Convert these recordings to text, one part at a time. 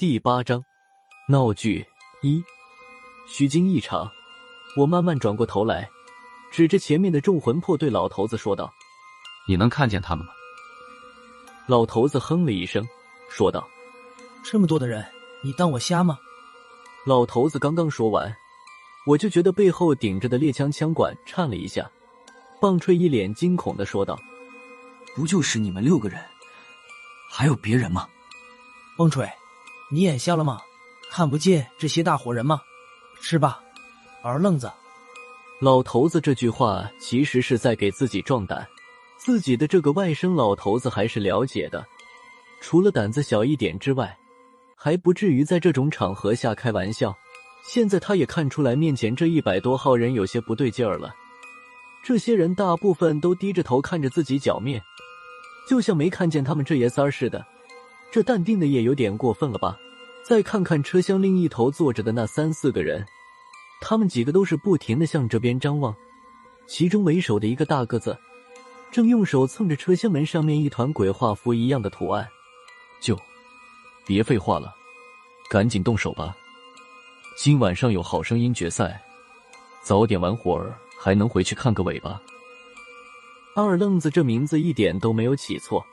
第八章闹剧一。虚惊一场，我慢慢转过头来，指着前面的众魂魄对老头子说道：“你能看见他们吗？”老头子哼了一声，说道：“这么多的人，你当我瞎吗？”老头子刚刚说完，我就觉得背后顶着的猎枪枪管颤了一下。棒槌一脸惊恐的说道：“不就是你们六个人，还有别人吗？”棒槌。你眼瞎了吗？看不见这些大活人吗？是吧，二愣子？老头子这句话其实是在给自己壮胆。自己的这个外甥老头子还是了解的，除了胆子小一点之外，还不至于在这种场合下开玩笑。现在他也看出来面前这一百多号人有些不对劲儿了。这些人大部分都低着头看着自己脚面，就像没看见他们这爷仨似的。这淡定的也有点过分了吧？再看看车厢另一头坐着的那三四个人，他们几个都是不停的向这边张望。其中为首的一个大个子，正用手蹭着车厢门上面一团鬼画符一样的图案。就别废话了，赶紧动手吧！今晚上有好声音决赛，早点完活儿还能回去看个尾巴。二愣子这名字一点都没有起错。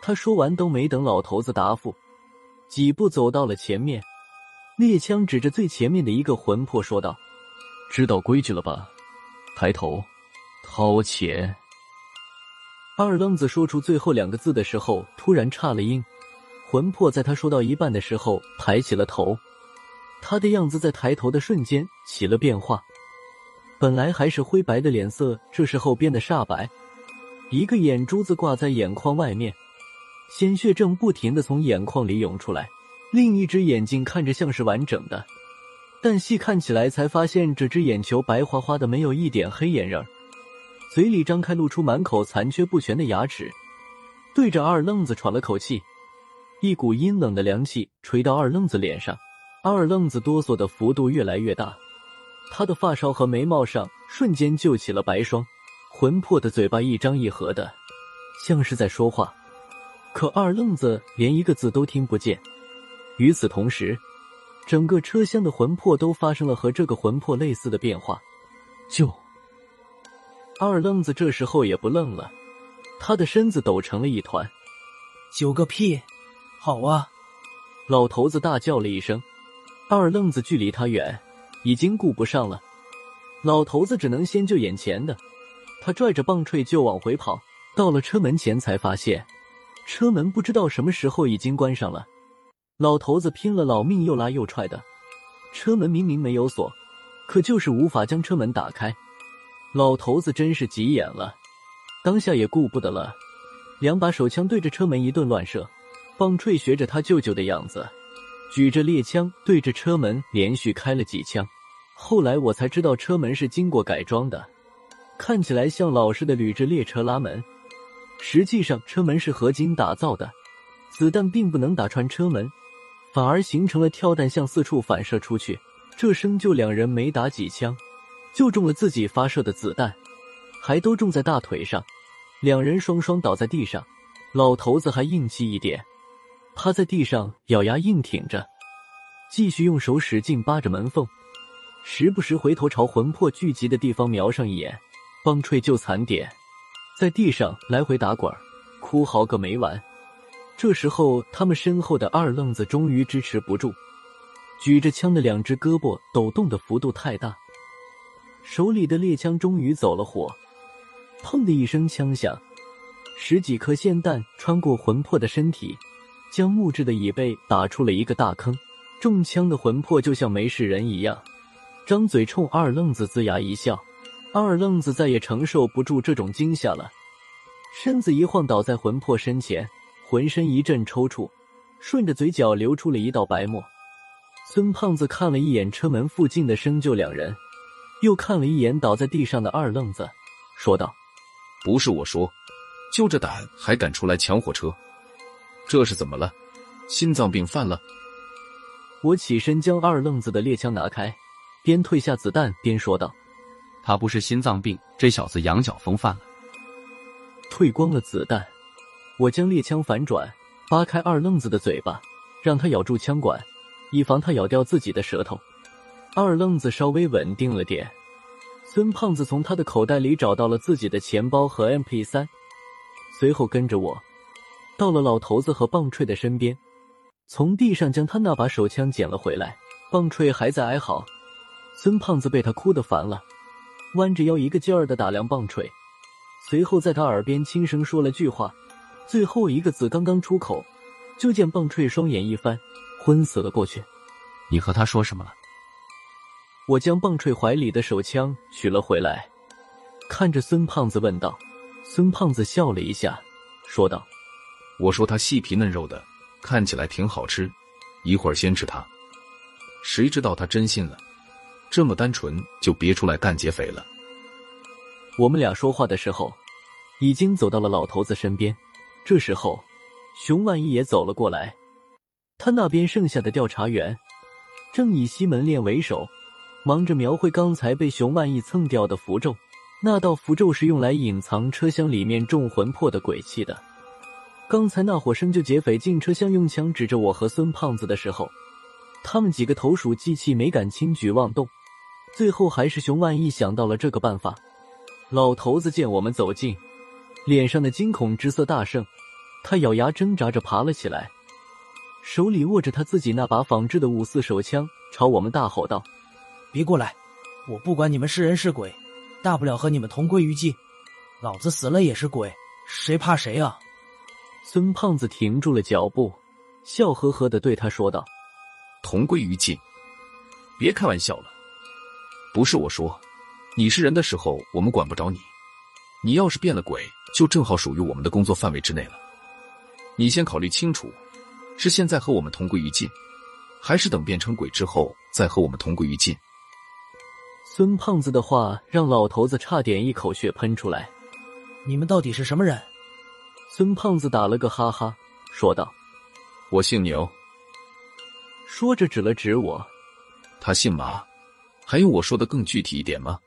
他说完，都没等老头子答复，几步走到了前面，猎枪指着最前面的一个魂魄说道：“知道规矩了吧？抬头，掏钱。”二愣子说出最后两个字的时候，突然岔了音。魂魄在他说到一半的时候抬起了头，他的样子在抬头的瞬间起了变化，本来还是灰白的脸色，这时候变得煞白，一个眼珠子挂在眼眶外面。鲜血正不停的从眼眶里涌出来，另一只眼睛看着像是完整的，但细看起来才发现这只眼球白花花的，没有一点黑眼仁嘴里张开，露出满口残缺不全的牙齿，对着二愣子喘了口气，一股阴冷的凉气吹到二愣子脸上，二愣子哆嗦的幅度越来越大，他的发梢和眉毛上瞬间就起了白霜，魂魄的嘴巴一张一合的，像是在说话。可二愣子连一个字都听不见。与此同时，整个车厢的魂魄都发生了和这个魂魄类似的变化。就二愣子这时候也不愣了，他的身子抖成了一团。九个屁！好啊！老头子大叫了一声。二愣子距离他远，已经顾不上了。老头子只能先救眼前的。他拽着棒槌就往回跑，到了车门前才发现。车门不知道什么时候已经关上了，老头子拼了老命又拉又踹的，车门明明没有锁，可就是无法将车门打开。老头子真是急眼了，当下也顾不得了，两把手枪对着车门一顿乱射，棒槌学着他舅舅的样子，举着猎枪对着车门连续开了几枪。后来我才知道车门是经过改装的，看起来像老式的铝制列车拉门。实际上，车门是合金打造的，子弹并不能打穿车门，反而形成了跳弹，向四处反射出去。这生就两人没打几枪，就中了自己发射的子弹，还都中在大腿上，两人双双倒在地上。老头子还硬气一点，趴在地上咬牙硬挺着，继续用手使劲扒着门缝，时不时回头朝魂魄聚集的地方瞄上一眼，棒槌就惨点。在地上来回打滚，哭嚎个没完。这时候，他们身后的二愣子终于支持不住，举着枪的两只胳膊抖动的幅度太大，手里的猎枪终于走了火。砰的一声枪响，十几颗霰弹穿过魂魄的身体，将木质的椅背打出了一个大坑。中枪的魂魄就像没事人一样，张嘴冲二愣子龇牙一笑。二愣子再也承受不住这种惊吓了，身子一晃倒在魂魄身前，浑身一阵抽搐，顺着嘴角流出了一道白沫。孙胖子看了一眼车门附近的生就两人，又看了一眼倒在地上的二愣子，说道：“不是我说，就这胆还敢出来抢火车，这是怎么了？心脏病犯了？”我起身将二愣子的猎枪拿开，边退下子弹边说道。他不是心脏病，这小子羊角风犯了。退光了子弹，我将猎枪反转，扒开二愣子的嘴巴，让他咬住枪管，以防他咬掉自己的舌头。二愣子稍微稳定了点，孙胖子从他的口袋里找到了自己的钱包和 MP 三，随后跟着我到了老头子和棒槌的身边，从地上将他那把手枪捡了回来。棒槌还在哀嚎，孙胖子被他哭得烦了，弯着腰一个劲儿的打量棒槌，随后在他耳边轻声说了句话，最后一个字刚刚出口，就见棒槌双眼一翻，昏死了过去。你和他说什么了？我将棒槌怀里的手枪取了回来，看着孙胖子问道。孙胖子笑了一下，说道：“我说他细皮嫩肉的，看起来挺好吃，一会儿先吃它。谁知道他真信了，这么单纯就别出来干劫匪了。”我们俩说话的时候，已经走到了老头子身边。这时候，熊万一也走了过来，他那边剩下的调查员正以西门链为首。忙着描绘刚才被熊万义蹭掉的符咒，那道符咒是用来隐藏车厢里面重魂魄的鬼气的。刚才那伙生就劫匪进车厢用枪指着我和孙胖子的时候，他们几个投鼠忌器，没敢轻举妄动。最后还是熊万义想到了这个办法。老头子见我们走近，脸上的惊恐之色大盛，他咬牙挣扎着爬了起来，手里握着他自己那把仿制的五四手枪，朝我们大吼道。别过来！我不管你们是人是鬼，大不了和你们同归于尽。老子死了也是鬼，谁怕谁啊！孙胖子停住了脚步，笑呵呵的对他说道：“同归于尽？别开玩笑了！不是我说，你是人的时候，我们管不着你；你要是变了鬼，就正好属于我们的工作范围之内了。你先考虑清楚，是现在和我们同归于尽，还是等变成鬼之后再和我们同归于尽？”孙胖子的话让老头子差点一口血喷出来。你们到底是什么人？孙胖子打了个哈哈，说道：“我姓牛。”说着指了指我。他姓马。还用我说的更具体一点吗？